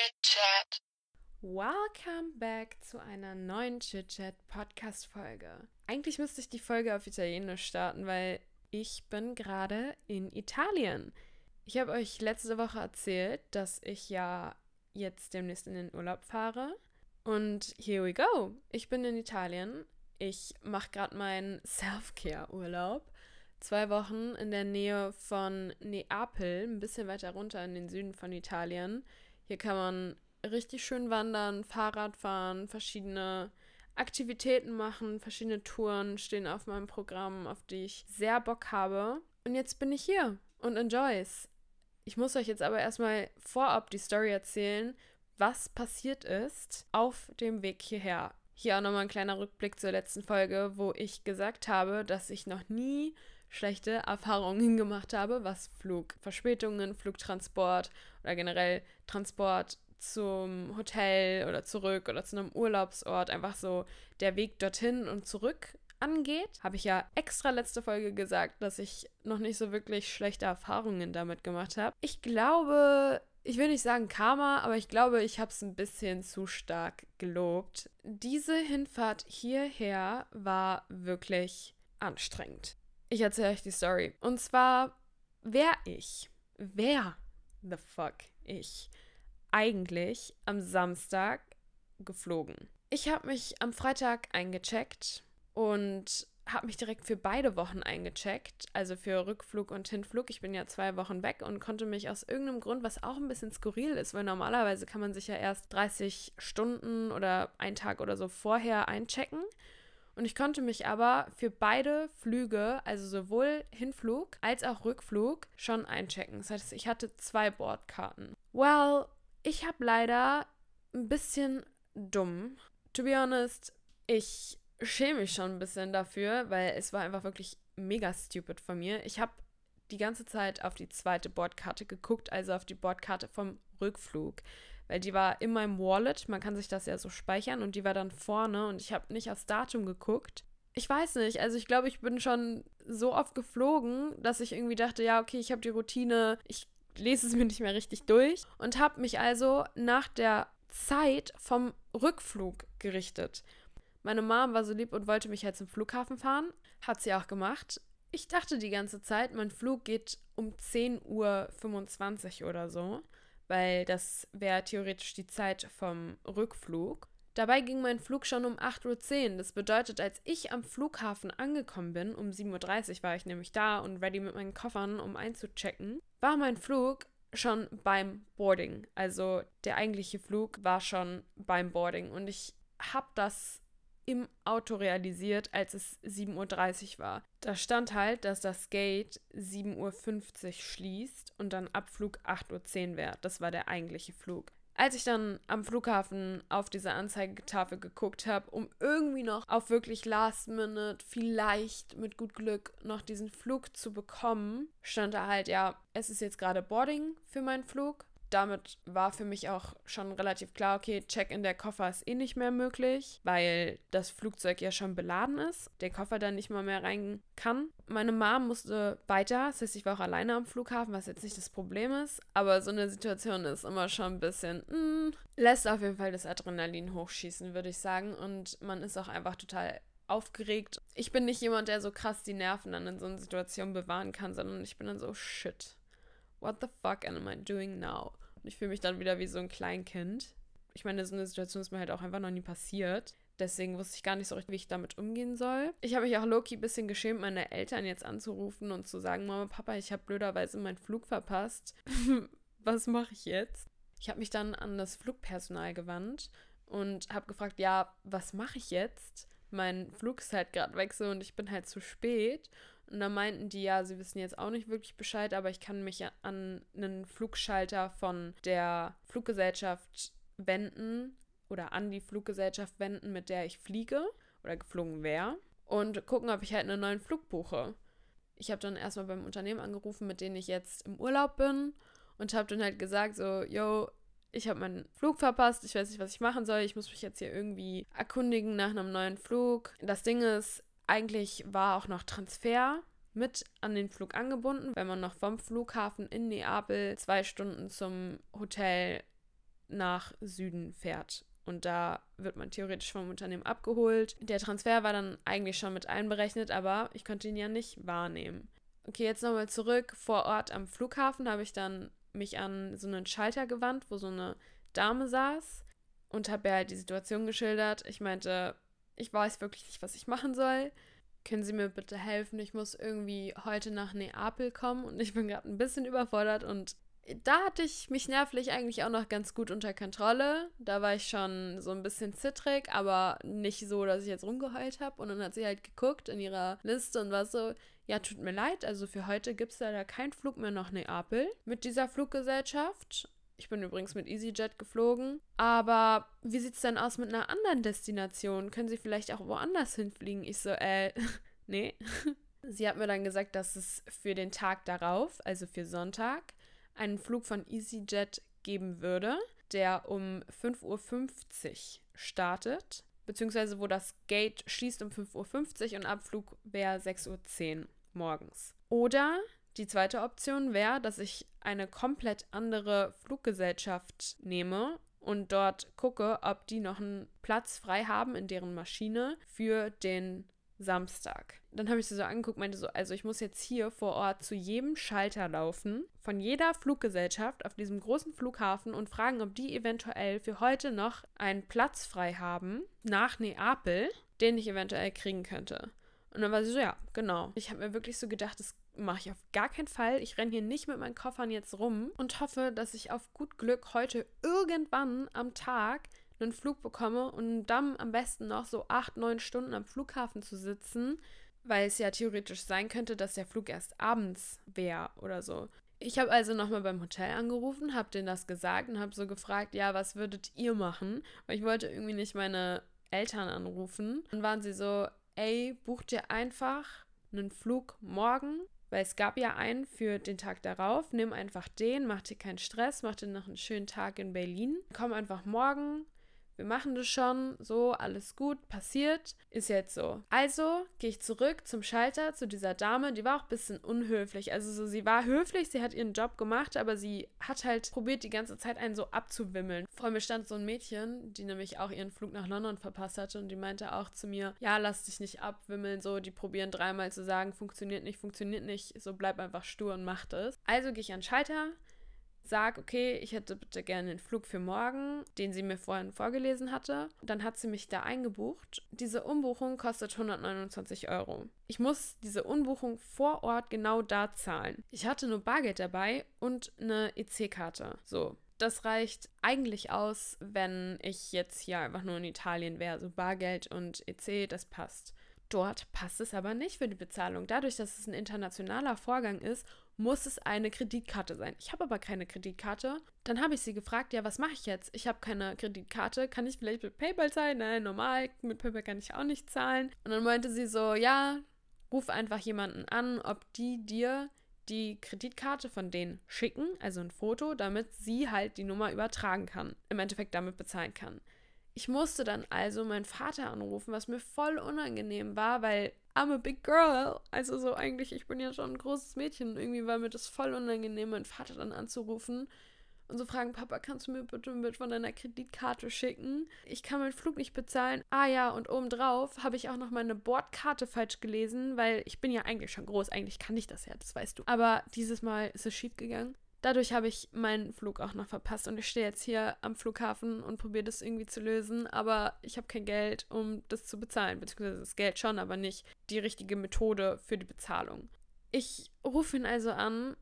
Chit Chat. Welcome back zu einer neuen Chit Chat Podcast Folge. Eigentlich müsste ich die Folge auf Italienisch starten, weil ich bin gerade in Italien. Ich habe euch letzte Woche erzählt, dass ich ja jetzt demnächst in den Urlaub fahre. Und here we go. Ich bin in Italien. Ich mache gerade meinen Self-Care-Urlaub. Zwei Wochen in der Nähe von Neapel, ein bisschen weiter runter in den Süden von Italien. Hier kann man richtig schön wandern, Fahrrad fahren, verschiedene Aktivitäten machen, verschiedene Touren stehen auf meinem Programm, auf die ich sehr Bock habe. Und jetzt bin ich hier und enjoy's. Ich muss euch jetzt aber erstmal vorab die Story erzählen, was passiert ist auf dem Weg hierher. Hier auch nochmal ein kleiner Rückblick zur letzten Folge, wo ich gesagt habe, dass ich noch nie schlechte Erfahrungen gemacht habe, was Flugverspätungen, Flugtransport oder generell Transport zum Hotel oder zurück oder zu einem Urlaubsort, einfach so der Weg dorthin und zurück angeht, habe ich ja extra letzte Folge gesagt, dass ich noch nicht so wirklich schlechte Erfahrungen damit gemacht habe. Ich glaube, ich will nicht sagen Karma, aber ich glaube, ich habe es ein bisschen zu stark gelobt. Diese Hinfahrt hierher war wirklich anstrengend. Ich erzähle euch die Story. Und zwar, wer ich, wer the fuck ich eigentlich am Samstag geflogen. Ich habe mich am Freitag eingecheckt und habe mich direkt für beide Wochen eingecheckt, also für Rückflug und Hinflug. Ich bin ja zwei Wochen weg und konnte mich aus irgendeinem Grund, was auch ein bisschen skurril ist, weil normalerweise kann man sich ja erst 30 Stunden oder einen Tag oder so vorher einchecken. Und ich konnte mich aber für beide Flüge, also sowohl Hinflug als auch Rückflug, schon einchecken. Das heißt, ich hatte zwei Bordkarten. Well, ich habe leider ein bisschen dumm. To be honest, ich schäme mich schon ein bisschen dafür, weil es war einfach wirklich mega stupid von mir. Ich habe die ganze Zeit auf die zweite Bordkarte geguckt, also auf die Bordkarte vom Rückflug weil die war in meinem Wallet. Man kann sich das ja so speichern und die war dann vorne und ich habe nicht aufs Datum geguckt. Ich weiß nicht, also ich glaube, ich bin schon so oft geflogen, dass ich irgendwie dachte, ja, okay, ich habe die Routine, ich lese es mir nicht mehr richtig durch und habe mich also nach der Zeit vom Rückflug gerichtet. Meine Mom war so lieb und wollte mich halt zum Flughafen fahren. Hat sie auch gemacht. Ich dachte die ganze Zeit, mein Flug geht um 10.25 Uhr oder so weil das wäre theoretisch die Zeit vom Rückflug. Dabei ging mein Flug schon um 8.10 Uhr. Das bedeutet, als ich am Flughafen angekommen bin, um 7.30 Uhr war ich nämlich da und ready mit meinen Koffern, um einzuchecken, war mein Flug schon beim Boarding. Also der eigentliche Flug war schon beim Boarding. Und ich habe das im Auto realisiert, als es 7.30 Uhr war. Da stand halt, dass das Gate 7.50 Uhr schließt und dann Abflug 8.10 Uhr wäre. Das war der eigentliche Flug. Als ich dann am Flughafen auf diese Anzeigetafel geguckt habe, um irgendwie noch auf wirklich Last Minute, vielleicht mit gut Glück noch diesen Flug zu bekommen, stand da halt, ja, es ist jetzt gerade Boarding für meinen Flug damit war für mich auch schon relativ klar, okay, Check-in der Koffer ist eh nicht mehr möglich, weil das Flugzeug ja schon beladen ist, der Koffer dann nicht mal mehr rein kann. Meine Mom musste weiter, das heißt, ich war auch alleine am Flughafen, was jetzt nicht das Problem ist, aber so eine Situation ist immer schon ein bisschen, mm, lässt auf jeden Fall das Adrenalin hochschießen, würde ich sagen, und man ist auch einfach total aufgeregt. Ich bin nicht jemand, der so krass die Nerven dann in so einer Situation bewahren kann, sondern ich bin dann so, shit. What the fuck am I doing now? Und ich fühle mich dann wieder wie so ein Kleinkind. Ich meine, so eine Situation ist mir halt auch einfach noch nie passiert. Deswegen wusste ich gar nicht so richtig, wie ich damit umgehen soll. Ich habe mich auch Loki ein bisschen geschämt, meine Eltern jetzt anzurufen und zu sagen, Mama, Papa, ich habe blöderweise meinen Flug verpasst. Was mache ich jetzt? Ich habe mich dann an das Flugpersonal gewandt und habe gefragt, ja, was mache ich jetzt? Mein Flug ist halt gerade weg so und ich bin halt zu spät. Und dann meinten die, ja, sie wissen jetzt auch nicht wirklich Bescheid, aber ich kann mich an einen Flugschalter von der Fluggesellschaft wenden oder an die Fluggesellschaft wenden, mit der ich fliege oder geflogen wäre und gucken, ob ich halt einen neuen Flug buche. Ich habe dann erstmal beim Unternehmen angerufen, mit dem ich jetzt im Urlaub bin und habe dann halt gesagt, so, yo, ich habe meinen Flug verpasst, ich weiß nicht, was ich machen soll, ich muss mich jetzt hier irgendwie erkundigen nach einem neuen Flug. Das Ding ist, eigentlich war auch noch Transfer mit an den Flug angebunden, wenn man noch vom Flughafen in Neapel zwei Stunden zum Hotel nach Süden fährt. Und da wird man theoretisch vom Unternehmen abgeholt. Der Transfer war dann eigentlich schon mit einberechnet, aber ich konnte ihn ja nicht wahrnehmen. Okay, jetzt nochmal zurück. Vor Ort am Flughafen habe ich dann mich an so einen Schalter gewandt, wo so eine Dame saß und habe ihr halt die Situation geschildert. Ich meinte, ich weiß wirklich nicht, was ich machen soll. Können Sie mir bitte helfen? Ich muss irgendwie heute nach Neapel kommen und ich bin gerade ein bisschen überfordert und da hatte ich mich nervlich eigentlich auch noch ganz gut unter Kontrolle. Da war ich schon so ein bisschen zittrig, aber nicht so, dass ich jetzt rumgeheult habe. Und dann hat sie halt geguckt in ihrer Liste und war so, ja, tut mir leid, also für heute gibt es leider keinen Flug mehr nach Neapel mit dieser Fluggesellschaft. Ich bin übrigens mit EasyJet geflogen. Aber wie sieht es denn aus mit einer anderen Destination? Können Sie vielleicht auch woanders hinfliegen? Ich so, äh, nee. Sie hat mir dann gesagt, dass es für den Tag darauf, also für Sonntag, einen Flug von EasyJet geben würde, der um 5.50 Uhr startet, beziehungsweise wo das Gate schließt um 5.50 Uhr und Abflug wäre 6.10 Uhr morgens. Oder die zweite Option wäre, dass ich eine komplett andere Fluggesellschaft nehme und dort gucke, ob die noch einen Platz frei haben in deren Maschine für den Samstag. Dann habe ich sie so angeguckt, meinte so, also ich muss jetzt hier vor Ort zu jedem Schalter laufen, von jeder Fluggesellschaft auf diesem großen Flughafen und fragen, ob die eventuell für heute noch einen Platz frei haben nach Neapel, den ich eventuell kriegen könnte. Und dann war sie so, ja, genau. Ich habe mir wirklich so gedacht, das mache ich auf gar keinen Fall. Ich renne hier nicht mit meinen Koffern jetzt rum und hoffe, dass ich auf gut Glück heute irgendwann am Tag einen Flug bekomme und dann am besten noch so acht, neun Stunden am Flughafen zu sitzen, weil es ja theoretisch sein könnte, dass der Flug erst abends wäre oder so. Ich habe also nochmal beim Hotel angerufen, habe denen das gesagt und habe so gefragt, ja, was würdet ihr machen? Weil ich wollte irgendwie nicht meine Eltern anrufen. Dann waren sie so, ey, bucht ihr einfach einen Flug morgen, weil es gab ja einen für den Tag darauf. Nimm einfach den, mach dir keinen Stress, mach dir noch einen schönen Tag in Berlin. Komm einfach morgen, wir machen das schon, so, alles gut, passiert, ist jetzt so. Also gehe ich zurück zum Schalter, zu dieser Dame, die war auch ein bisschen unhöflich. Also so, sie war höflich, sie hat ihren Job gemacht, aber sie hat halt probiert, die ganze Zeit einen so abzuwimmeln. Vor mir stand so ein Mädchen, die nämlich auch ihren Flug nach London verpasst hatte und die meinte auch zu mir, ja, lass dich nicht abwimmeln, so, die probieren dreimal zu sagen, funktioniert nicht, funktioniert nicht, so bleib einfach stur und mach das. Also gehe ich an den Schalter, sag, okay, ich hätte bitte gerne den Flug für morgen, den sie mir vorhin vorgelesen hatte. Dann hat sie mich da eingebucht. Diese Umbuchung kostet 129 Euro. Ich muss diese Umbuchung vor Ort genau da zahlen. Ich hatte nur Bargeld dabei und eine EC-Karte. So. Das reicht eigentlich aus, wenn ich jetzt hier einfach nur in Italien wäre. So Bargeld und EC, das passt. Dort passt es aber nicht für die Bezahlung. Dadurch, dass es ein internationaler Vorgang ist, muss es eine Kreditkarte sein. Ich habe aber keine Kreditkarte. Dann habe ich sie gefragt, ja, was mache ich jetzt? Ich habe keine Kreditkarte. Kann ich vielleicht mit PayPal zahlen? Nein, normal. Mit PayPal kann ich auch nicht zahlen. Und dann meinte sie so, ja, ruf einfach jemanden an, ob die dir die Kreditkarte von denen schicken, also ein Foto, damit sie halt die Nummer übertragen kann. Im Endeffekt damit bezahlen kann. Ich musste dann also meinen Vater anrufen, was mir voll unangenehm war, weil I'm a big girl. Also so eigentlich, ich bin ja schon ein großes Mädchen. Irgendwie war mir das voll unangenehm, meinen Vater dann anzurufen und so fragen, Papa, kannst du mir bitte mit von deiner Kreditkarte schicken? Ich kann meinen Flug nicht bezahlen. Ah ja, und obendrauf habe ich auch noch meine Bordkarte falsch gelesen, weil ich bin ja eigentlich schon groß. Eigentlich kann ich das ja, das weißt du. Aber dieses Mal ist es schief gegangen. Dadurch habe ich meinen Flug auch noch verpasst und ich stehe jetzt hier am Flughafen und probiere das irgendwie zu lösen, aber ich habe kein Geld, um das zu bezahlen, beziehungsweise das Geld schon, aber nicht die richtige Methode für die Bezahlung. Ich rufe ihn also an,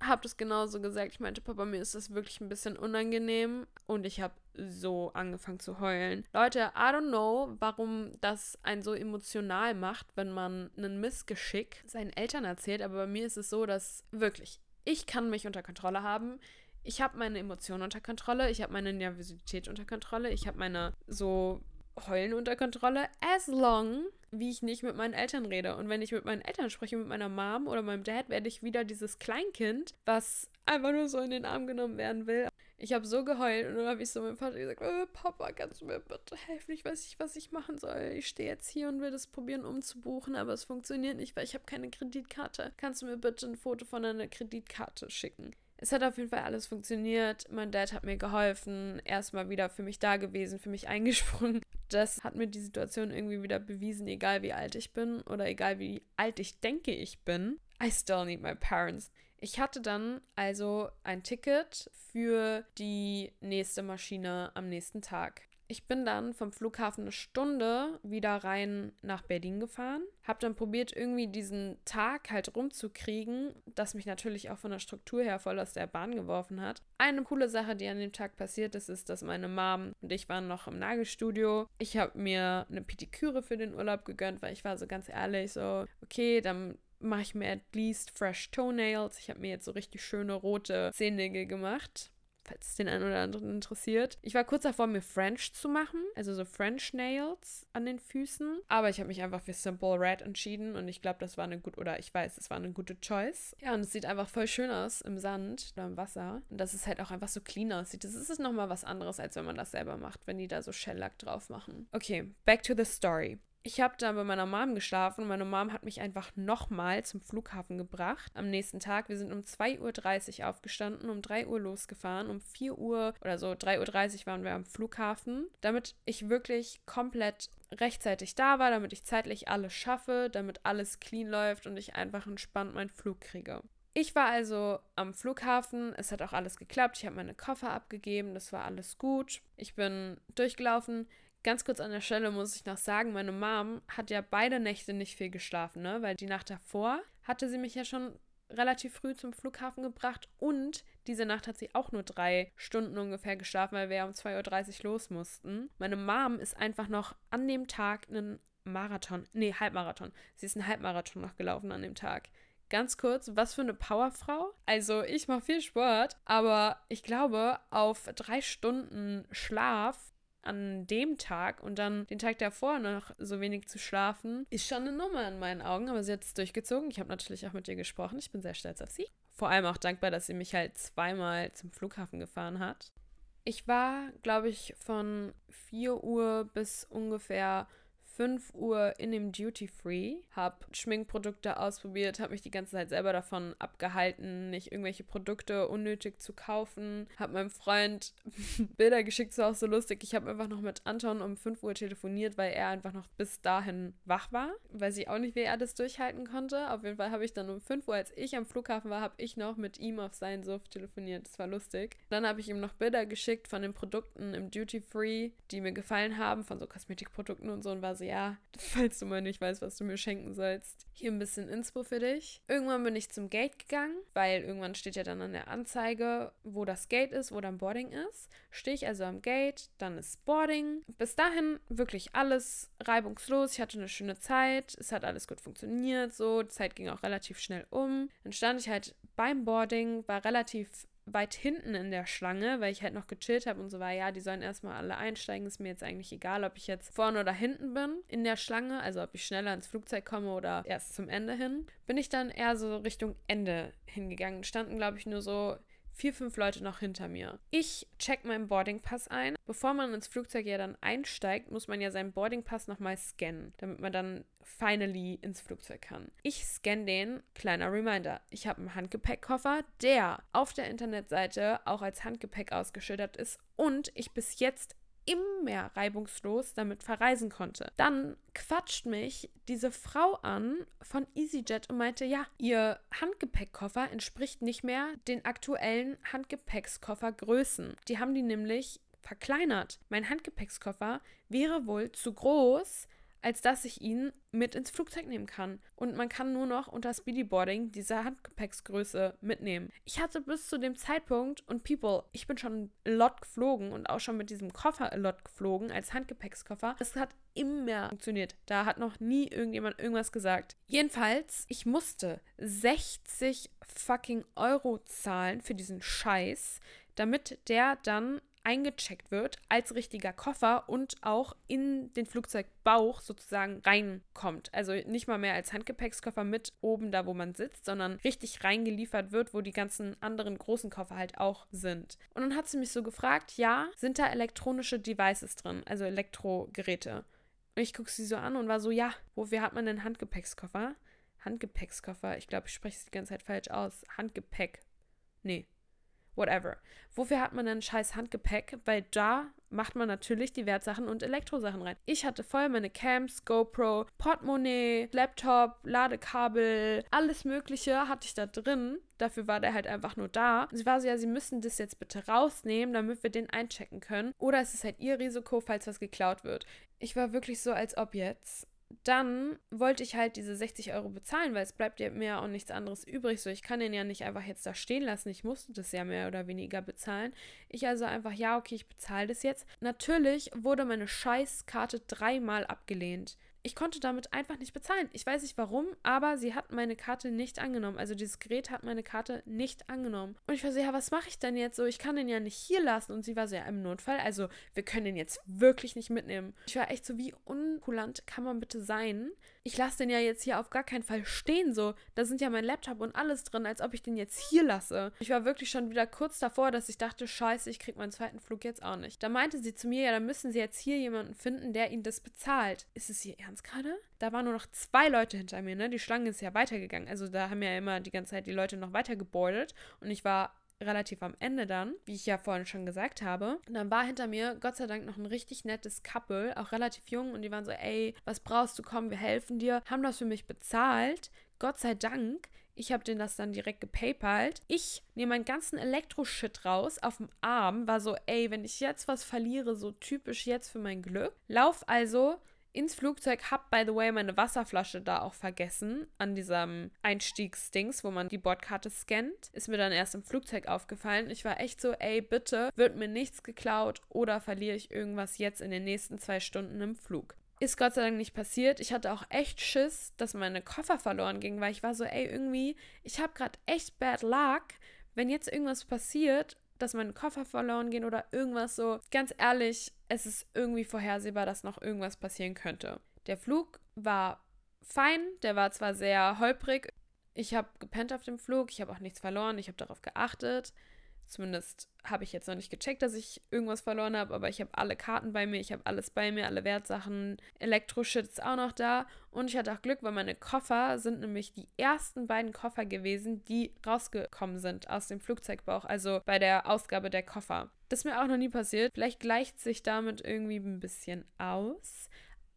habe das genauso gesagt. Ich meinte, Papa, mir ist das wirklich ein bisschen unangenehm und ich habe so angefangen zu heulen. Leute, I don't know, warum das einen so emotional macht, wenn man einen Missgeschick seinen Eltern erzählt, aber bei mir ist es so, dass wirklich ich kann mich unter Kontrolle haben. Ich habe meine Emotionen unter Kontrolle. Ich habe meine Nervosität unter Kontrolle. Ich habe meine so Heulen unter Kontrolle. As long, wie ich nicht mit meinen Eltern rede. Und wenn ich mit meinen Eltern spreche, mit meiner Mom oder meinem Dad, werde ich wieder dieses Kleinkind, was einfach nur so in den Arm genommen werden will. Ich habe so geheult und dann habe ich so meinem Vater gesagt, oh, Papa, kannst du mir bitte helfen? Ich weiß nicht, was ich machen soll. Ich stehe jetzt hier und will das probieren umzubuchen, aber es funktioniert nicht, weil ich habe keine Kreditkarte. Kannst du mir bitte ein Foto von einer Kreditkarte schicken? Es hat auf jeden Fall alles funktioniert. Mein Dad hat mir geholfen, erstmal wieder für mich da gewesen, für mich eingesprungen. Das hat mir die Situation irgendwie wieder bewiesen, egal wie alt ich bin oder egal wie alt ich denke ich bin. I still need my parents. Ich hatte dann also ein Ticket für die nächste Maschine am nächsten Tag. Ich bin dann vom Flughafen eine Stunde wieder rein nach Berlin gefahren. Hab dann probiert, irgendwie diesen Tag halt rumzukriegen, das mich natürlich auch von der Struktur her voll aus der Bahn geworfen hat. Eine coole Sache, die an dem Tag passiert ist, ist, dass meine Mom und ich waren noch im Nagelstudio. Ich habe mir eine Pediküre für den Urlaub gegönnt, weil ich war so ganz ehrlich so, okay, dann mache ich mir at least fresh toenails. Ich habe mir jetzt so richtig schöne rote Zehennägel gemacht falls es den einen oder anderen interessiert. Ich war kurz davor, mir French zu machen, also so French Nails an den Füßen. Aber ich habe mich einfach für Simple Red entschieden und ich glaube, das war eine gute, oder ich weiß, es war eine gute Choice. Ja, und es sieht einfach voll schön aus im Sand oder im Wasser. Und dass es halt auch einfach so clean aussieht. Das ist nochmal was anderes, als wenn man das selber macht, wenn die da so Shellack drauf machen. Okay, back to the story. Ich habe dann bei meiner Mom geschlafen und meine Mom hat mich einfach nochmal zum Flughafen gebracht. Am nächsten Tag, wir sind um 2.30 Uhr aufgestanden, um 3 Uhr losgefahren, um 4 Uhr oder so 3.30 Uhr waren wir am Flughafen, damit ich wirklich komplett rechtzeitig da war, damit ich zeitlich alles schaffe, damit alles clean läuft und ich einfach entspannt meinen Flug kriege. Ich war also am Flughafen, es hat auch alles geklappt, ich habe meine Koffer abgegeben, das war alles gut. Ich bin durchgelaufen. Ganz kurz an der Stelle muss ich noch sagen, meine Mom hat ja beide Nächte nicht viel geschlafen, ne? Weil die Nacht davor hatte sie mich ja schon relativ früh zum Flughafen gebracht und diese Nacht hat sie auch nur drei Stunden ungefähr geschlafen, weil wir ja um 2.30 Uhr los mussten. Meine Mom ist einfach noch an dem Tag einen Marathon, nee, Halbmarathon. Sie ist einen Halbmarathon noch gelaufen an dem Tag. Ganz kurz, was für eine Powerfrau. Also, ich mache viel Sport, aber ich glaube, auf drei Stunden Schlaf an dem Tag und dann den Tag davor noch so wenig zu schlafen, ist schon eine Nummer in meinen Augen. Aber sie hat es durchgezogen. Ich habe natürlich auch mit ihr gesprochen. Ich bin sehr stolz auf sie. Vor allem auch dankbar, dass sie mich halt zweimal zum Flughafen gefahren hat. Ich war, glaube ich, von 4 Uhr bis ungefähr 5 Uhr in dem Duty Free, habe Schminkprodukte ausprobiert, habe mich die ganze Zeit selber davon abgehalten, nicht irgendwelche Produkte unnötig zu kaufen, habe meinem Freund Bilder geschickt, das war auch so lustig. Ich habe einfach noch mit Anton um 5 Uhr telefoniert, weil er einfach noch bis dahin wach war. Weiß ich auch nicht, wie er das durchhalten konnte. Auf jeden Fall habe ich dann um 5 Uhr, als ich am Flughafen war, habe ich noch mit ihm auf seinen Suff telefoniert. Das war lustig. Dann habe ich ihm noch Bilder geschickt von den Produkten im Duty Free, die mir gefallen haben, von so Kosmetikprodukten und so und war so, ja, falls du mal nicht weißt, was du mir schenken sollst. Hier ein bisschen Inspo für dich. Irgendwann bin ich zum Gate gegangen, weil irgendwann steht ja dann an der Anzeige, wo das Gate ist, wo dann Boarding ist. Stehe ich also am Gate, dann ist Boarding. Bis dahin wirklich alles reibungslos. Ich hatte eine schöne Zeit. Es hat alles gut funktioniert. So, die Zeit ging auch relativ schnell um. Dann stand ich halt beim Boarding, war relativ weit hinten in der Schlange, weil ich halt noch gechillt habe und so war, ja, die sollen erstmal alle einsteigen. Ist mir jetzt eigentlich egal, ob ich jetzt vorne oder hinten bin in der Schlange, also ob ich schneller ins Flugzeug komme oder erst zum Ende hin. Bin ich dann eher so Richtung Ende hingegangen. Standen, glaube ich, nur so vier, fünf Leute noch hinter mir. Ich check meinen Boardingpass ein. Bevor man ins Flugzeug ja dann einsteigt, muss man ja seinen Boardingpass nochmal scannen, damit man dann finally ins Flugzeug kann. Ich scanne den, kleiner Reminder, ich habe einen Handgepäckkoffer, der auf der Internetseite auch als Handgepäck ausgeschildert ist und ich bis jetzt immer reibungslos damit verreisen konnte. Dann quatscht mich diese Frau an von EasyJet und meinte, ja, ihr Handgepäckkoffer entspricht nicht mehr den aktuellen Handgepäckskoffergrößen. Die haben die nämlich verkleinert. Mein Handgepäckskoffer wäre wohl zu groß als dass ich ihn mit ins Flugzeug nehmen kann. Und man kann nur noch unter Speedyboarding diese Handgepäcksgröße mitnehmen. Ich hatte bis zu dem Zeitpunkt, und People, ich bin schon a lot geflogen und auch schon mit diesem Koffer a lot geflogen als Handgepäckskoffer. Es hat immer funktioniert. Da hat noch nie irgendjemand irgendwas gesagt. Jedenfalls, ich musste 60 fucking Euro zahlen für diesen Scheiß, damit der dann eingecheckt wird als richtiger Koffer und auch in den Flugzeugbauch sozusagen reinkommt. Also nicht mal mehr als Handgepäckskoffer mit oben da, wo man sitzt, sondern richtig reingeliefert wird, wo die ganzen anderen großen Koffer halt auch sind. Und dann hat sie mich so gefragt, ja, sind da elektronische Devices drin, also Elektrogeräte? Und ich gucke sie so an und war so, ja, wofür hat man denn Handgepäckskoffer? Handgepäckskoffer, ich glaube, ich spreche es die ganze Zeit falsch aus. Handgepäck. Nee, whatever. Wofür hat man dann scheiß Handgepäck? Weil da macht man natürlich die Wertsachen und Elektrosachen rein. Ich hatte voll meine Cams, GoPro, Portemonnaie, Laptop, Ladekabel, alles Mögliche hatte ich da drin. Dafür war der halt einfach nur da. Sie war so, ja, sie müssen das jetzt bitte rausnehmen, damit wir den einchecken können. Oder es ist halt ihr Risiko, falls was geklaut wird. Ich war wirklich so, als ob jetzt dann wollte ich halt diese 60 Euro bezahlen, weil es bleibt ja mir auch nichts anderes übrig. So, ich kann den ja nicht einfach jetzt da stehen lassen. Ich musste das ja mehr oder weniger bezahlen. Ich also einfach, ja, okay, ich bezahle das jetzt. Natürlich wurde meine Scheißkarte dreimal abgelehnt. Ich konnte damit einfach nicht bezahlen. Ich weiß nicht warum, aber sie hat meine Karte nicht angenommen. Also dieses Gerät hat meine Karte nicht angenommen. Und ich war so, ja, was mache ich denn jetzt so? Ich kann den ja nicht hier lassen. Und sie war so, ja, im Notfall. Also wir können den jetzt wirklich nicht mitnehmen. Ich war echt so, wie unkulant kann man bitte sein? Ich lasse den ja jetzt hier auf gar keinen Fall stehen. So, da sind ja mein Laptop und alles drin, als ob ich den jetzt hier lasse. Ich war wirklich schon wieder kurz davor, dass ich dachte, scheiße, ich krieg meinen zweiten Flug jetzt auch nicht. Da meinte sie zu mir, ja, dann müssen sie jetzt hier jemanden finden, der ihnen das bezahlt. Ist es ihr Ernst gerade? Da waren nur noch zwei Leute hinter mir, ne? Die Schlange ist ja weitergegangen. Also da haben ja immer die ganze Zeit die Leute noch weiter gebordet. Und ich war relativ am Ende dann, wie ich ja vorhin schon gesagt habe. Und dann war hinter mir Gott sei Dank noch ein richtig nettes Couple, auch relativ jung, und die waren so, ey, was brauchst du, komm, wir helfen dir. Haben das für mich bezahlt. Gott sei Dank. Ich habe denen das dann direkt gepaypalt. Ich nehme meinen ganzen Elektroshit raus auf dem Arm, war so, ey, wenn ich jetzt was verliere, so typisch jetzt für mein Glück. Lauf also ins Flugzeug, hab by the way meine Wasserflasche da auch vergessen an diesem Einstiegsdings, wo man die Bordkarte scannt. Ist mir dann erst im Flugzeug aufgefallen. Ich war echt so, ey, bitte, wird mir nichts geklaut oder verliere ich irgendwas jetzt in den nächsten zwei Stunden im Flug. Ist Gott sei Dank nicht passiert. Ich hatte auch echt Schiss, dass meine Koffer verloren gingen, weil ich war so, ey, irgendwie, ich habe gerade echt bad luck. Wenn jetzt irgendwas passiert dass meine Koffer verloren gehen oder irgendwas so. Ganz ehrlich, es ist irgendwie vorhersehbar, dass noch irgendwas passieren könnte. Der Flug war fein, der war zwar sehr holprig. Ich habe gepennt auf dem Flug, ich habe auch nichts verloren, ich habe darauf geachtet. Zumindest habe ich jetzt noch nicht gecheckt, dass ich irgendwas verloren habe, aber ich habe alle Karten bei mir, ich habe alles bei mir, alle Wertsachen, Elektroshit auch noch da. Und ich hatte auch Glück, weil meine Koffer sind nämlich die ersten beiden Koffer gewesen, die rausgekommen sind aus dem Flugzeugbauch, also bei der Ausgabe der Koffer. Das ist mir auch noch nie passiert. Vielleicht gleicht sich damit irgendwie ein bisschen aus.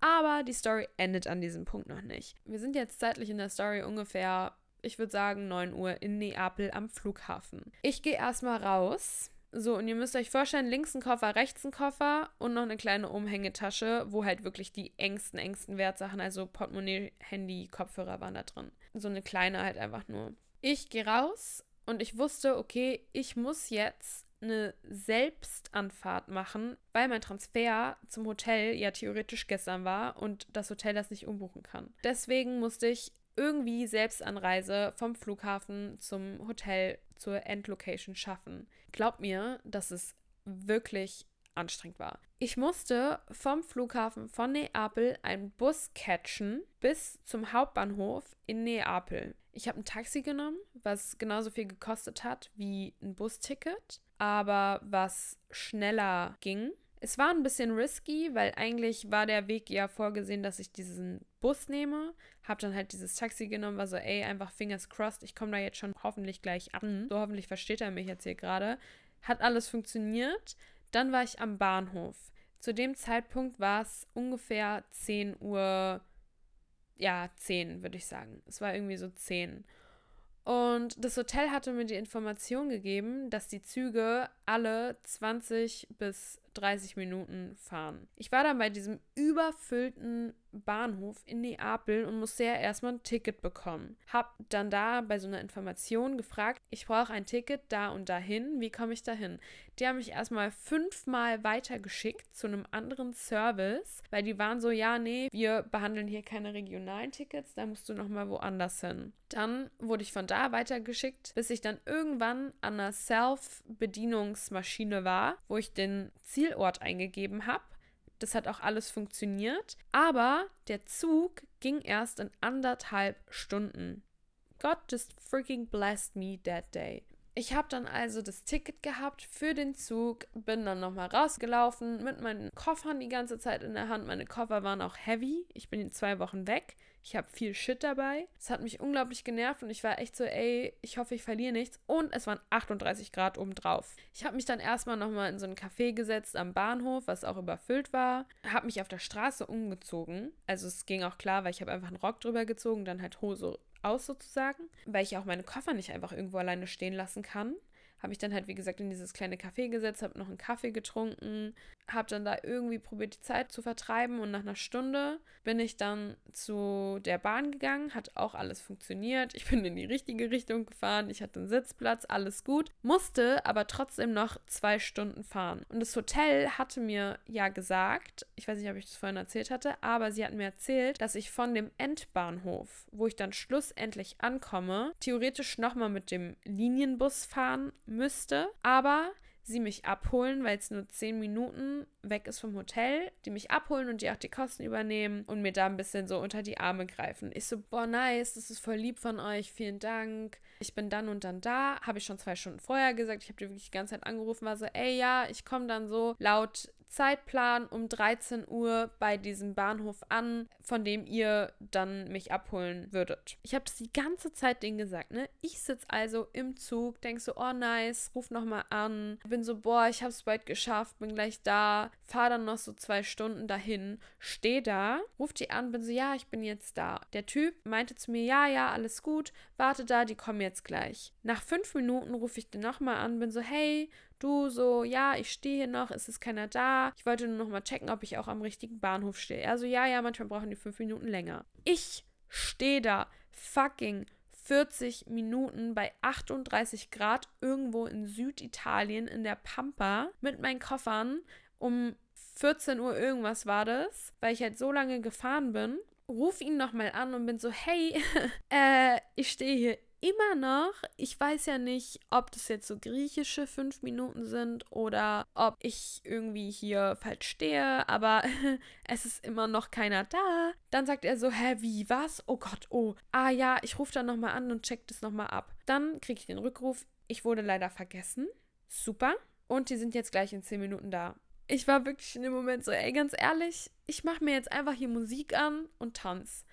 Aber die Story endet an diesem Punkt noch nicht. Wir sind jetzt zeitlich in der Story ungefähr ich würde sagen 9 Uhr in Neapel am Flughafen. Ich gehe erstmal raus. So, und ihr müsst euch vorstellen, links ein Koffer, rechts ein Koffer und noch eine kleine Umhängetasche, wo halt wirklich die engsten, engsten Wertsachen, also Portemonnaie, Handy, Kopfhörer waren da drin. So eine kleine halt einfach nur. Ich gehe raus und ich wusste, okay, ich muss jetzt eine Selbstanfahrt machen, weil mein Transfer zum Hotel ja theoretisch gestern war und das Hotel das nicht umbuchen kann. Deswegen musste ich irgendwie Selbstanreise vom Flughafen zum Hotel zur Endlocation schaffen. Glaubt mir, dass es wirklich anstrengend war. Ich musste vom Flughafen von Neapel einen Bus catchen bis zum Hauptbahnhof in Neapel. Ich habe ein Taxi genommen, was genauso viel gekostet hat wie ein Busticket, aber was schneller ging. Es war ein bisschen risky, weil eigentlich war der Weg ja vorgesehen, dass ich diesen Bus nehme. Hab dann halt dieses Taxi genommen, war so, ey, einfach fingers crossed, ich komme da jetzt schon hoffentlich gleich an. So hoffentlich versteht er mich jetzt hier gerade. Hat alles funktioniert. Dann war ich am Bahnhof. Zu dem Zeitpunkt war es ungefähr 10 Uhr, ja, 10 würde ich sagen. Es war irgendwie so 10. Und das Hotel hatte mir die Information gegeben, dass die Züge alle 20 bis 30 Minuten fahren. Ich war dann bei diesem überfüllten Bahnhof in Neapel und musste ja erstmal ein Ticket bekommen. Hab dann da bei so einer Information gefragt, ich brauche ein Ticket da und dahin, wie komme ich dahin? Die haben mich erstmal fünfmal weitergeschickt zu einem anderen Service, weil die waren so, ja, nee, wir behandeln hier keine regionalen Tickets, da musst du nochmal woanders hin. Dann wurde ich von da weitergeschickt, bis ich dann irgendwann an einer Self-Bedienungsmaschine war, wo ich den Zielort eingegeben habe das hat auch alles funktioniert. Aber der Zug ging erst in anderthalb Stunden. God just freaking blessed me that day. Ich habe dann also das Ticket gehabt für den Zug, bin dann nochmal rausgelaufen mit meinen Koffern die ganze Zeit in der Hand. Meine Koffer waren auch heavy. Ich bin in zwei Wochen weg. Ich habe viel Shit dabei. Es hat mich unglaublich genervt und ich war echt so, ey, ich hoffe, ich verliere nichts. Und es waren 38 Grad obendrauf. Ich habe mich dann erstmal nochmal in so ein Café gesetzt am Bahnhof, was auch überfüllt war. Habe mich auf der Straße umgezogen. Also es ging auch klar, weil ich habe einfach einen Rock drüber gezogen, dann halt Hose aus sozusagen, weil ich auch meine Koffer nicht einfach irgendwo alleine stehen lassen kann habe ich dann halt, wie gesagt, in dieses kleine Café gesetzt, habe noch einen Kaffee getrunken, habe dann da irgendwie probiert, die Zeit zu vertreiben und nach einer Stunde bin ich dann zu der Bahn gegangen, hat auch alles funktioniert. Ich bin in die richtige Richtung gefahren, ich hatte einen Sitzplatz, alles gut, musste aber trotzdem noch zwei Stunden fahren. Und das Hotel hatte mir ja gesagt, ich weiß nicht, ob ich das vorhin erzählt hatte, aber sie hatten mir erzählt, dass ich von dem Endbahnhof, wo ich dann schlussendlich ankomme, theoretisch nochmal mit dem Linienbus fahren müsste, aber sie mich abholen, weil es nur zehn Minuten weg ist vom Hotel, die mich abholen und die auch die Kosten übernehmen und mir da ein bisschen so unter die Arme greifen. Ich so, boah, nice, das ist voll lieb von euch, vielen Dank. Ich bin dann und dann da, habe ich schon zwei Stunden vorher gesagt. Ich habe dir wirklich die ganze Zeit angerufen, war so, ey, ja, ich komme dann so laut Zeitplan um 13 Uhr bei diesem Bahnhof an, von dem ihr dann mich abholen würdet. Ich habe es die ganze Zeit denen gesagt, ne? Ich sitze also im Zug, denk so, oh nice, ruf nochmal an. Bin so, boah, ich hab's bald geschafft, bin gleich da, fahr dann noch so zwei Stunden dahin, steh da, ruf die an, bin so, ja, ich bin jetzt da. Der Typ meinte zu mir, ja, ja, alles gut, warte da, die kommen jetzt gleich. Nach fünf Minuten rufe ich den nochmal an, bin so, hey, Du so, ja, ich stehe hier noch, es ist keiner da. Ich wollte nur noch mal checken, ob ich auch am richtigen Bahnhof stehe. Also ja, ja, manchmal brauchen die fünf Minuten länger. Ich stehe da fucking 40 Minuten bei 38 Grad irgendwo in Süditalien in der Pampa mit meinen Koffern. Um 14 Uhr irgendwas war das, weil ich halt so lange gefahren bin. Ruf ihn nochmal an und bin so, hey, äh, ich stehe hier immer noch, ich weiß ja nicht, ob das jetzt so griechische fünf Minuten sind oder ob ich irgendwie hier falsch stehe, aber es ist immer noch keiner da. Dann sagt er so, hä, wie, was? Oh Gott, oh. Ah ja, ich rufe dann nochmal an und check das nochmal ab. Dann kriege ich den Rückruf, ich wurde leider vergessen. Super. Und die sind jetzt gleich in zehn Minuten da. Ich war wirklich in dem Moment so, ey, ganz ehrlich, ich mache mir jetzt einfach hier Musik an und tanz.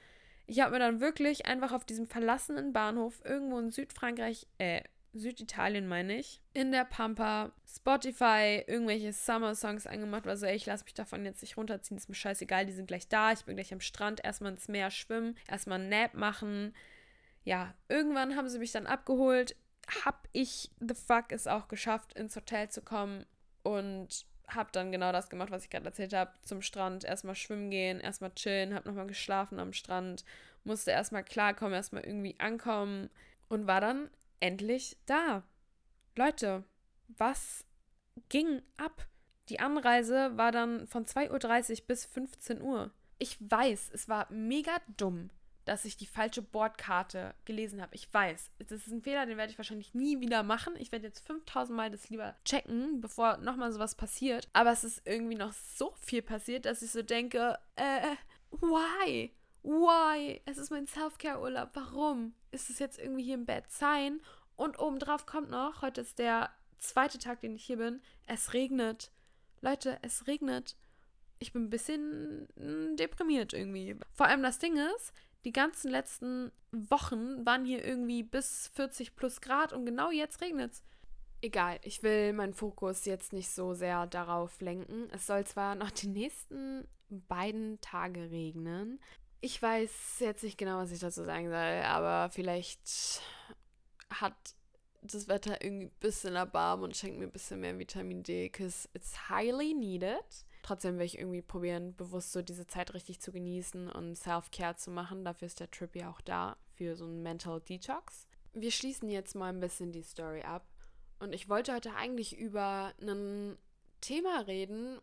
Ich habe mir dann wirklich einfach auf diesem verlassenen Bahnhof irgendwo in Südfrankreich, äh, Süditalien meine ich, in der Pampa, Spotify, irgendwelche Summer-Songs angemacht, war so, ey, ich lasse mich davon jetzt nicht runterziehen, ist mir scheißegal, die sind gleich da, ich bin gleich am Strand, erstmal ins Meer schwimmen, erstmal einen Nap machen. Ja, irgendwann haben sie mich dann abgeholt, hab ich, the fuck, es auch geschafft, ins Hotel zu kommen und habe dann genau das gemacht, was ich gerade erzählt habe, zum Strand, erstmal schwimmen gehen, erstmal chillen, habe nochmal geschlafen am Strand, musste erstmal klarkommen, erstmal irgendwie ankommen und war dann endlich da. Leute, was ging ab? Die Anreise war dann von 2.30 Uhr bis 15 Uhr. Ich weiß, es war mega dumm dass ich die falsche Bordkarte gelesen habe. Ich weiß, das ist ein Fehler, den werde ich wahrscheinlich nie wieder machen. Ich werde jetzt 5000 Mal das lieber checken, bevor nochmal sowas passiert. Aber es ist irgendwie noch so viel passiert, dass ich so denke, äh, why? Why? Es ist mein Self-Care-Urlaub. Warum? Ist es jetzt irgendwie hier im Bett sein? Und obendrauf kommt noch, heute ist der zweite Tag, den ich hier bin, es regnet. Leute, es regnet. Ich bin ein bisschen mm, deprimiert irgendwie. Vor allem das Ding ist, die ganzen letzten Wochen waren hier irgendwie bis 40 plus Grad und genau jetzt regnet es. Egal, ich will meinen Fokus jetzt nicht so sehr darauf lenken. Es soll zwar noch die nächsten beiden Tage regnen. Ich weiß jetzt nicht genau, was ich dazu sagen soll, aber vielleicht hat das Wetter irgendwie ein bisschen erbarmen und schenkt mir ein bisschen mehr Vitamin D, because it's highly needed. Trotzdem will ich irgendwie probieren, bewusst so diese Zeit richtig zu genießen und Self-Care zu machen. Dafür ist der Trip ja auch da, für so einen Mental Detox. Wir schließen jetzt mal ein bisschen die Story ab. Und ich wollte heute eigentlich über ein Thema reden,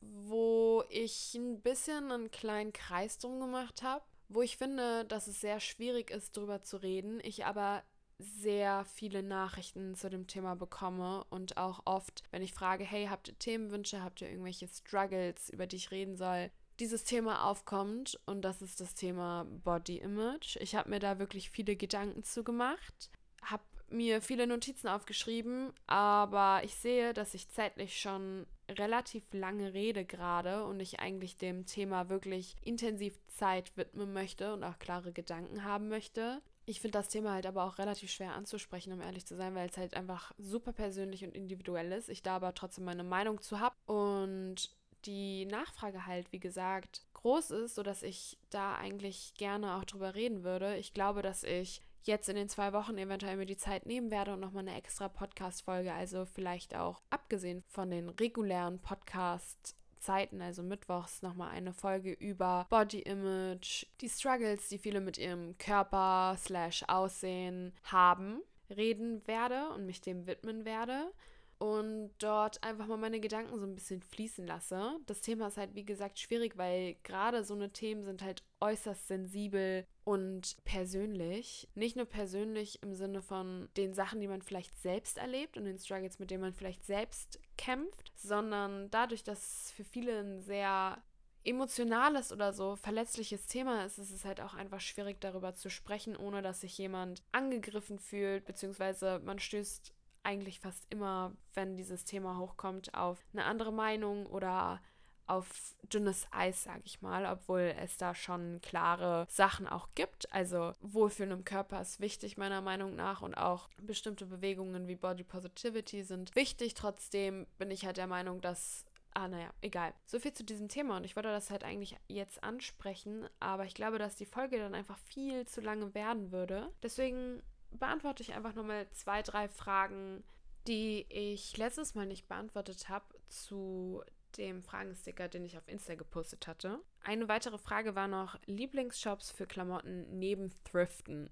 wo ich ein bisschen einen kleinen Kreis drum gemacht habe, wo ich finde, dass es sehr schwierig ist, darüber zu reden. Ich aber sehr viele Nachrichten zu dem Thema bekomme und auch oft, wenn ich frage, hey, habt ihr Themenwünsche, habt ihr irgendwelche Struggles, über die ich reden soll, dieses Thema aufkommt und das ist das Thema Body Image. Ich habe mir da wirklich viele Gedanken zu gemacht, habe mir viele Notizen aufgeschrieben, aber ich sehe, dass ich zeitlich schon relativ lange rede gerade und ich eigentlich dem Thema wirklich intensiv Zeit widmen möchte und auch klare Gedanken haben möchte. Ich finde das Thema halt aber auch relativ schwer anzusprechen, um ehrlich zu sein, weil es halt einfach super persönlich und individuell ist. Ich da aber trotzdem meine Meinung zu habe und die Nachfrage halt, wie gesagt, groß ist, sodass ich da eigentlich gerne auch drüber reden würde. Ich glaube, dass ich jetzt in den zwei Wochen eventuell mir die Zeit nehmen werde und nochmal eine extra Podcast-Folge, also vielleicht auch abgesehen von den regulären Podcast- Zeiten, also mittwochs, nochmal eine Folge über Body Image, die Struggles, die viele mit ihrem Körper slash Aussehen haben, reden werde und mich dem widmen werde und dort einfach mal meine Gedanken so ein bisschen fließen lasse. Das Thema ist halt, wie gesagt, schwierig, weil gerade so eine Themen sind halt äußerst sensibel und persönlich. Nicht nur persönlich im Sinne von den Sachen, die man vielleicht selbst erlebt und den Struggles, mit denen man vielleicht selbst kämpft, sondern dadurch, dass für viele ein sehr emotionales oder so verletzliches Thema ist, ist es halt auch einfach schwierig darüber zu sprechen, ohne dass sich jemand angegriffen fühlt, beziehungsweise man stößt eigentlich fast immer, wenn dieses Thema hochkommt, auf eine andere Meinung oder auf dünnes Eis, sage ich mal, obwohl es da schon klare Sachen auch gibt. Also Wohlfühlen im Körper ist wichtig meiner Meinung nach und auch bestimmte Bewegungen wie Body Positivity sind wichtig. Trotzdem bin ich halt der Meinung, dass Ah, naja, egal. So viel zu diesem Thema und ich wollte das halt eigentlich jetzt ansprechen, aber ich glaube, dass die Folge dann einfach viel zu lange werden würde. Deswegen beantworte ich einfach nochmal zwei, drei Fragen, die ich letztes Mal nicht beantwortet habe zu dem Fragensticker, den ich auf Insta gepostet hatte. Eine weitere Frage war noch Lieblingsshops für Klamotten neben Thriften.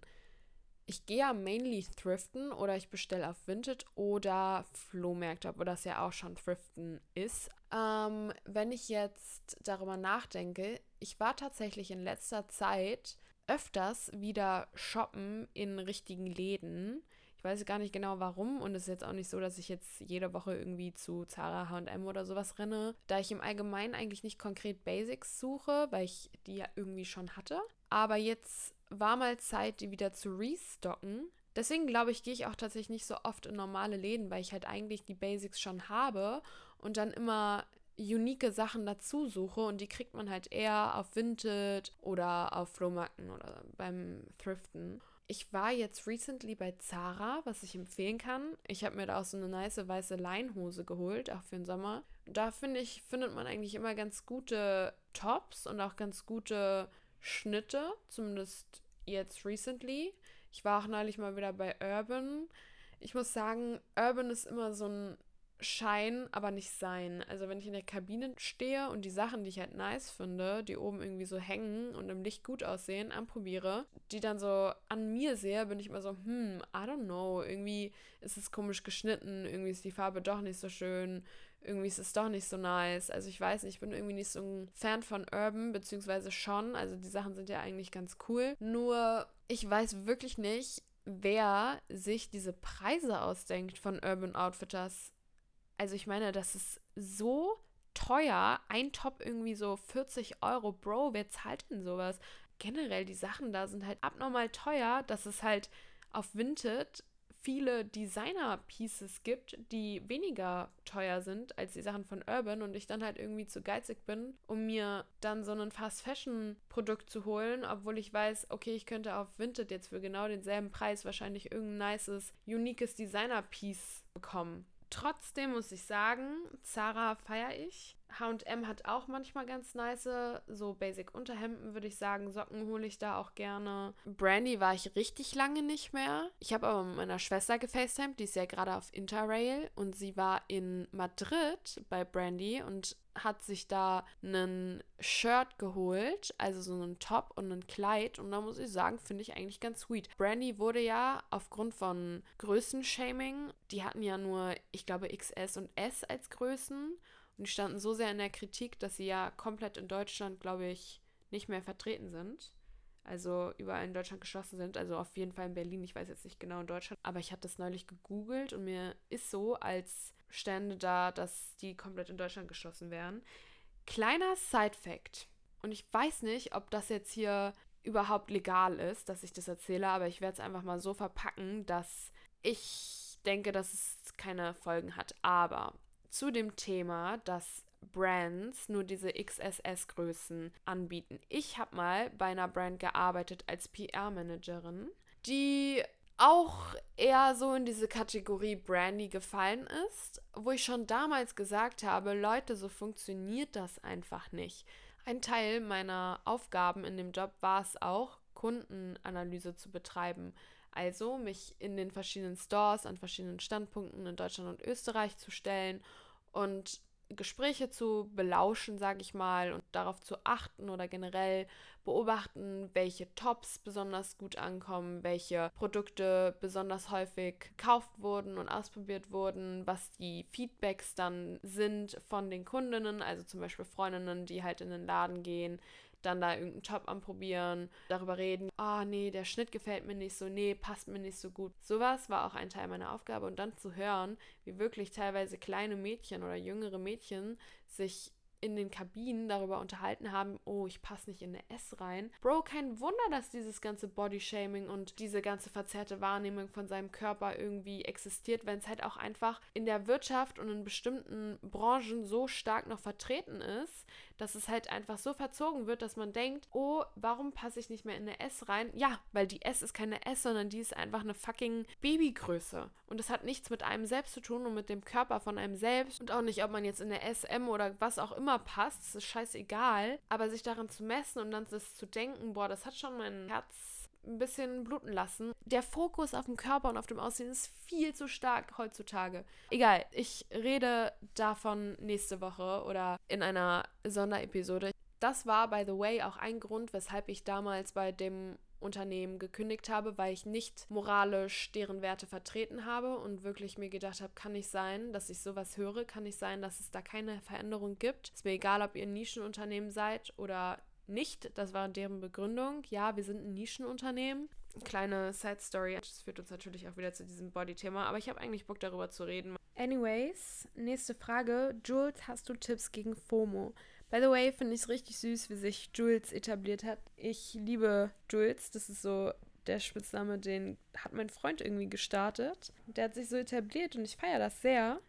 Ich gehe ja mainly thriften oder ich bestelle auf Vinted oder Flohmärkte, obwohl das ja auch schon thriften ist. Ähm, wenn ich jetzt darüber nachdenke, ich war tatsächlich in letzter Zeit öfters wieder shoppen in richtigen Läden. Ich weiß gar nicht genau warum und es ist jetzt auch nicht so, dass ich jetzt jede Woche irgendwie zu Zara, H&M oder sowas renne, da ich im Allgemeinen eigentlich nicht konkret Basics suche, weil ich die ja irgendwie schon hatte. Aber jetzt war mal Zeit, die wieder zu restocken. Deswegen glaube ich, gehe ich auch tatsächlich nicht so oft in normale Läden, weil ich halt eigentlich die Basics schon habe und dann immer unique Sachen dazu suche und die kriegt man halt eher auf Vinted oder auf Flohmarkten oder beim Thriften. Ich war jetzt recently bei Zara, was ich empfehlen kann. Ich habe mir da auch so eine nice weiße Leinhose geholt, auch für den Sommer. Da finde ich, findet man eigentlich immer ganz gute Tops und auch ganz gute Schnitte, zumindest jetzt recently. Ich war auch neulich mal wieder bei Urban. Ich muss sagen, Urban ist immer so ein Schein, aber nicht sein. Also wenn ich in der Kabine stehe und die Sachen, die ich halt nice finde, die oben irgendwie so hängen und im Licht gut aussehen, anprobiere, die dann so an mir sehe, bin ich immer so, hm, I don't know, irgendwie ist es komisch geschnitten, irgendwie ist die Farbe doch nicht so schön, irgendwie ist es doch nicht so nice. Also ich weiß nicht, ich bin irgendwie nicht so ein Fan von Urban, beziehungsweise schon. Also die Sachen sind ja eigentlich ganz cool. Nur ich weiß wirklich nicht, wer sich diese Preise ausdenkt von Urban Outfitters also ich meine, das ist so teuer. Ein Top irgendwie so 40 Euro. Bro, wer zahlt denn sowas? Generell, die Sachen da sind halt abnormal teuer, dass es halt auf Vinted viele Designer-Pieces gibt, die weniger teuer sind als die Sachen von Urban und ich dann halt irgendwie zu geizig bin, um mir dann so ein Fast-Fashion-Produkt zu holen, obwohl ich weiß, okay, ich könnte auf Vinted jetzt für genau denselben Preis wahrscheinlich irgendein nices, uniques Designer-Piece bekommen. Trotzdem muss ich sagen, Zara feiere ich. HM hat auch manchmal ganz nice, so Basic Unterhemden würde ich sagen. Socken hole ich da auch gerne. Brandy war ich richtig lange nicht mehr. Ich habe aber mit meiner Schwester gefacetimed, die ist ja gerade auf Interrail und sie war in Madrid bei Brandy und hat sich da einen Shirt geholt, also so einen Top und ein Kleid. Und da muss ich sagen, finde ich eigentlich ganz sweet. Brandy wurde ja aufgrund von Größenshaming, die hatten ja nur, ich glaube, XS und S als Größen. Und die standen so sehr in der Kritik, dass sie ja komplett in Deutschland, glaube ich, nicht mehr vertreten sind. Also überall in Deutschland geschlossen sind. Also auf jeden Fall in Berlin. Ich weiß jetzt nicht genau in Deutschland. Aber ich hatte das neulich gegoogelt und mir ist so, als stände da, dass die komplett in Deutschland geschlossen wären. Kleiner Side-Fact. Und ich weiß nicht, ob das jetzt hier überhaupt legal ist, dass ich das erzähle, aber ich werde es einfach mal so verpacken, dass Ich denke, dass es keine Folgen hat. Aber zu dem Thema, dass Brands nur diese XSS-Größen anbieten. Ich habe mal bei einer Brand gearbeitet als PR-Managerin, die auch eher so in diese Kategorie Brandy gefallen ist, wo ich schon damals gesagt habe, Leute, so funktioniert das einfach nicht. Ein Teil meiner Aufgaben in dem Job war es auch, Kundenanalyse zu betreiben. Also mich in den verschiedenen Stores an verschiedenen Standpunkten in Deutschland und Österreich zu stellen und Gespräche zu belauschen, sage ich mal, und darauf zu achten oder generell beobachten, welche Tops besonders gut ankommen, welche Produkte besonders häufig gekauft wurden und ausprobiert wurden, was die Feedbacks dann sind von den Kundinnen, also zum Beispiel Freundinnen, die halt in den Laden gehen, dann da irgendeinen Top anprobieren, darüber reden, ah oh, nee, der Schnitt gefällt mir nicht so, nee, passt mir nicht so gut. Sowas war auch ein Teil meiner Aufgabe und dann zu hören, wie wirklich teilweise kleine Mädchen oder jüngere Mädchen sich in den Kabinen darüber unterhalten haben, oh, ich passe nicht in eine S rein. Bro, kein Wunder, dass dieses ganze Bodyshaming und diese ganze verzerrte Wahrnehmung von seinem Körper irgendwie existiert, wenn es halt auch einfach in der Wirtschaft und in bestimmten Branchen so stark noch vertreten ist, dass es halt einfach so verzogen wird, dass man denkt, oh, warum passe ich nicht mehr in eine S rein? Ja, weil die S ist keine S, sondern die ist einfach eine fucking Babygröße. Und das hat nichts mit einem selbst zu tun und mit dem Körper von einem selbst und auch nicht, ob man jetzt in eine SM oder was auch immer passt. Das ist scheißegal. Aber sich daran zu messen und dann das zu denken, boah, das hat schon mein Herz ein bisschen bluten lassen. Der Fokus auf dem Körper und auf dem Aussehen ist viel zu stark heutzutage. Egal, ich rede davon nächste Woche oder in einer Sonderepisode. Das war, by the way, auch ein Grund, weshalb ich damals bei dem Unternehmen gekündigt habe, weil ich nicht moralisch deren Werte vertreten habe und wirklich mir gedacht habe, kann nicht sein, dass ich sowas höre, kann nicht sein, dass es da keine Veränderung gibt. Ist mir egal, ob ihr ein Nischenunternehmen seid oder nicht. Das war deren Begründung. Ja, wir sind ein Nischenunternehmen. Kleine Side Story. Das führt uns natürlich auch wieder zu diesem Body-Thema, aber ich habe eigentlich Bock darüber zu reden. Anyways, nächste Frage. Jules, hast du Tipps gegen FOMO? By the way, finde ich es richtig süß, wie sich Jules etabliert hat. Ich liebe Jules. Das ist so der Spitzname, den hat mein Freund irgendwie gestartet. Der hat sich so etabliert und ich feiere das sehr.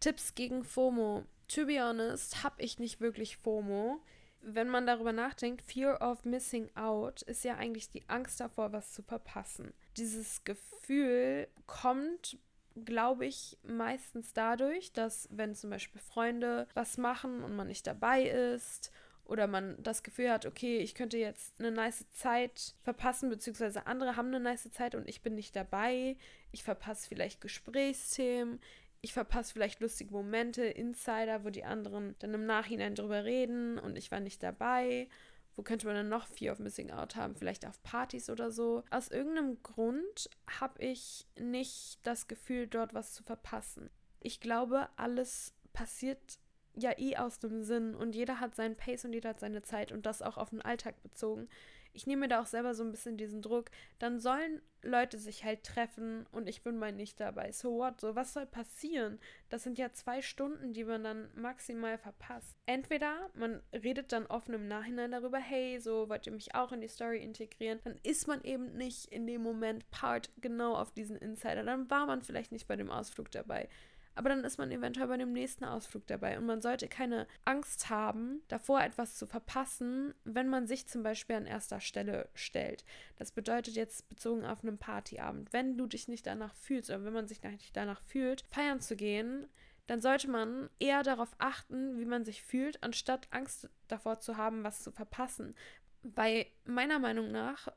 Tipps gegen FOMO. To be honest, habe ich nicht wirklich FOMO wenn man darüber nachdenkt, Fear of Missing Out ist ja eigentlich die Angst davor, was zu verpassen. Dieses Gefühl kommt, glaube ich, meistens dadurch, dass wenn zum Beispiel Freunde was machen und man nicht dabei ist oder man das Gefühl hat, okay, ich könnte jetzt eine nice Zeit verpassen, beziehungsweise andere haben eine nice Zeit und ich bin nicht dabei, ich verpasse vielleicht Gesprächsthemen, ich verpasse vielleicht lustige Momente, Insider, wo die anderen dann im Nachhinein drüber reden und ich war nicht dabei. Wo könnte man dann noch Fear of Missing Out haben? Vielleicht auf Partys oder so. Aus irgendeinem Grund habe ich nicht das Gefühl, dort was zu verpassen. Ich glaube, alles passiert ja eh aus dem Sinn und jeder hat seinen Pace und jeder hat seine Zeit und das auch auf den Alltag bezogen ich nehme mir da auch selber so ein bisschen diesen Druck, dann sollen Leute sich halt treffen und ich bin mal nicht dabei. So what? So, was soll passieren? Das sind ja zwei Stunden, die man dann maximal verpasst. Entweder man redet dann offen im Nachhinein darüber, hey, so wollt ihr mich auch in die Story integrieren, dann ist man eben nicht in dem Moment part genau auf diesen Insider. Dann war man vielleicht nicht bei dem Ausflug dabei aber dann ist man eventuell bei dem nächsten Ausflug dabei. Und man sollte keine Angst haben, davor etwas zu verpassen, wenn man sich zum Beispiel an erster Stelle stellt. Das bedeutet jetzt bezogen auf einen Partyabend. Wenn du dich nicht danach fühlst oder wenn man sich nicht danach fühlt, feiern zu gehen, dann sollte man eher darauf achten, wie man sich fühlt, anstatt Angst davor zu haben, was zu verpassen. Weil meiner Meinung nach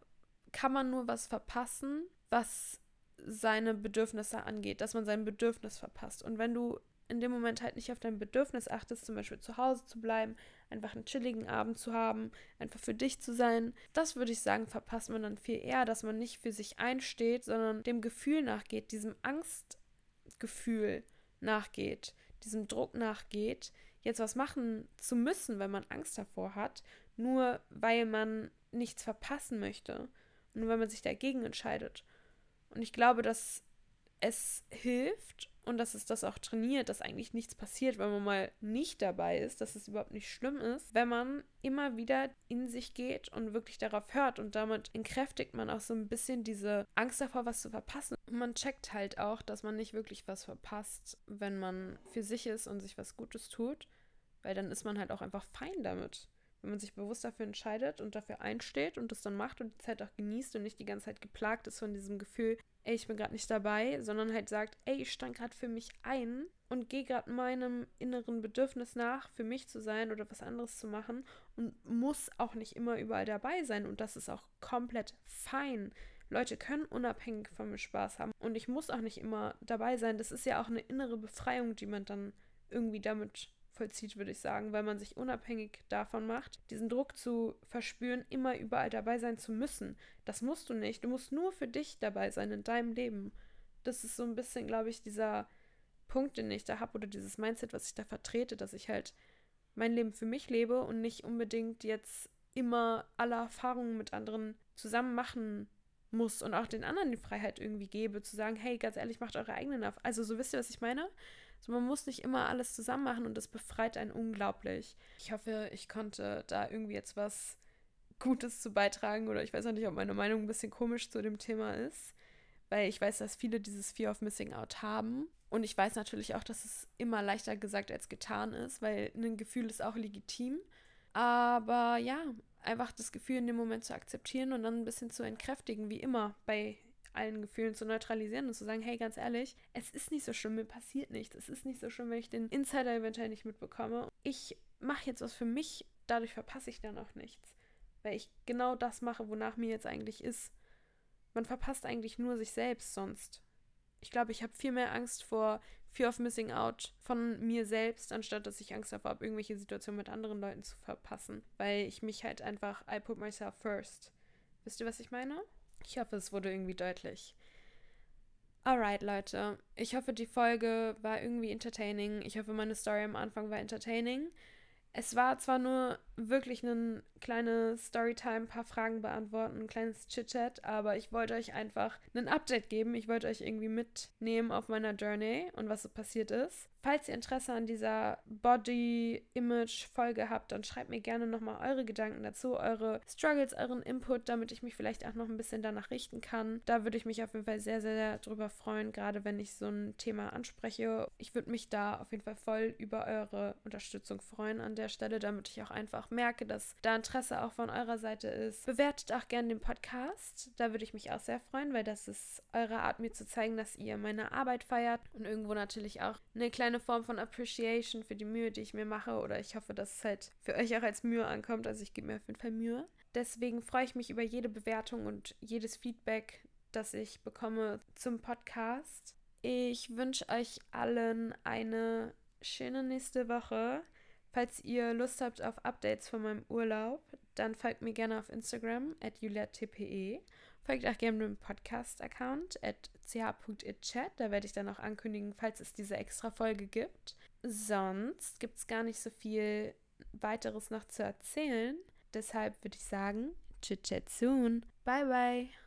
kann man nur was verpassen, was seine Bedürfnisse angeht, dass man sein Bedürfnis verpasst. Und wenn du in dem Moment halt nicht auf dein Bedürfnis achtest, zum Beispiel zu Hause zu bleiben, einfach einen chilligen Abend zu haben, einfach für dich zu sein, das würde ich sagen, verpasst man dann viel eher, dass man nicht für sich einsteht, sondern dem Gefühl nachgeht, diesem Angstgefühl nachgeht, diesem Druck nachgeht, jetzt was machen zu müssen, wenn man Angst davor hat, nur weil man nichts verpassen möchte und weil man sich dagegen entscheidet. Und ich glaube, dass es hilft und dass es das auch trainiert, dass eigentlich nichts passiert, wenn man mal nicht dabei ist, dass es überhaupt nicht schlimm ist, wenn man immer wieder in sich geht und wirklich darauf hört und damit entkräftigt man auch so ein bisschen diese Angst davor, was zu verpassen. Und man checkt halt auch, dass man nicht wirklich was verpasst, wenn man für sich ist und sich was Gutes tut, weil dann ist man halt auch einfach fein damit wenn man sich bewusst dafür entscheidet und dafür einsteht und das dann macht und die Zeit auch genießt und nicht die ganze Zeit geplagt ist von diesem Gefühl, ey, ich bin gerade nicht dabei, sondern halt sagt, ey, ich stand gerade für mich ein und gehe gerade meinem inneren Bedürfnis nach, für mich zu sein oder was anderes zu machen und muss auch nicht immer überall dabei sein und das ist auch komplett fein. Leute können unabhängig von mir Spaß haben und ich muss auch nicht immer dabei sein. Das ist ja auch eine innere Befreiung, die man dann irgendwie damit vollzieht, würde ich sagen, weil man sich unabhängig davon macht, diesen Druck zu verspüren, immer überall dabei sein zu müssen. Das musst du nicht. Du musst nur für dich dabei sein in deinem Leben. Das ist so ein bisschen, glaube ich, dieser Punkt, den ich da habe oder dieses Mindset, was ich da vertrete, dass ich halt mein Leben für mich lebe und nicht unbedingt jetzt immer alle Erfahrungen mit anderen zusammen machen muss und auch den anderen die Freiheit irgendwie gebe, zu sagen, hey, ganz ehrlich, macht eure eigenen Erfahrungen. Also so wisst ihr, was ich meine? Also man muss nicht immer alles zusammen machen und das befreit einen unglaublich. Ich hoffe, ich konnte da irgendwie jetzt was Gutes zu beitragen oder ich weiß auch nicht, ob meine Meinung ein bisschen komisch zu dem Thema ist, weil ich weiß, dass viele dieses Fear of Missing Out haben. Und ich weiß natürlich auch, dass es immer leichter gesagt als getan ist, weil ein Gefühl ist auch legitim. Aber ja, einfach das Gefühl in dem Moment zu akzeptieren und dann ein bisschen zu entkräftigen, wie immer bei allen Gefühlen zu neutralisieren und zu sagen, hey, ganz ehrlich, es ist nicht so schlimm, mir passiert nichts. Es ist nicht so schlimm, wenn ich den Insider eventuell nicht mitbekomme. Ich mache jetzt was für mich, dadurch verpasse ich dann auch nichts. Weil ich genau das mache, wonach mir jetzt eigentlich ist. Man verpasst eigentlich nur sich selbst sonst. Ich glaube, ich habe viel mehr Angst vor Fear of Missing Out von mir selbst, anstatt dass ich Angst davor habe, irgendwelche Situationen mit anderen Leuten zu verpassen. Weil ich mich halt einfach, I put myself first. Wisst ihr, was ich meine? Ich hoffe, es wurde irgendwie deutlich. Alright, Leute. Ich hoffe, die Folge war irgendwie entertaining. Ich hoffe, meine Story am Anfang war entertaining. Es war zwar nur wirklich ein kleine Storytime, ein paar Fragen beantworten, ein kleines Chit-Chat, aber ich wollte euch einfach ein Update geben. Ich wollte euch irgendwie mitnehmen auf meiner Journey und was so passiert ist. Falls ihr Interesse an dieser Body-Image-Folge habt, dann schreibt mir gerne nochmal eure Gedanken dazu, eure Struggles, euren Input, damit ich mich vielleicht auch noch ein bisschen danach richten kann. Da würde ich mich auf jeden Fall sehr, sehr, sehr drüber freuen, gerade wenn ich so ein Thema anspreche. Ich würde mich da auf jeden Fall voll über eure Unterstützung freuen an der Stelle, damit ich auch einfach merke, dass da Interesse auch von eurer Seite ist. Bewertet auch gerne den Podcast. Da würde ich mich auch sehr freuen, weil das ist eure Art, mir zu zeigen, dass ihr meine Arbeit feiert und irgendwo natürlich auch eine kleine Form von Appreciation für die Mühe, die ich mir mache. Oder ich hoffe, dass es halt für euch auch als Mühe ankommt. Also ich gebe mir auf jeden Fall Mühe. Deswegen freue ich mich über jede Bewertung und jedes Feedback, das ich bekomme zum Podcast. Ich wünsche euch allen eine schöne nächste Woche. Falls ihr Lust habt auf Updates von meinem Urlaub, dann folgt mir gerne auf Instagram at juliatpe. Folgt auch gerne dem Podcast-Account at ch.itchat. Da werde ich dann auch ankündigen, falls es diese extra Folge gibt. Sonst gibt es gar nicht so viel weiteres noch zu erzählen. Deshalb würde ich sagen, chit chat soon. Bye bye.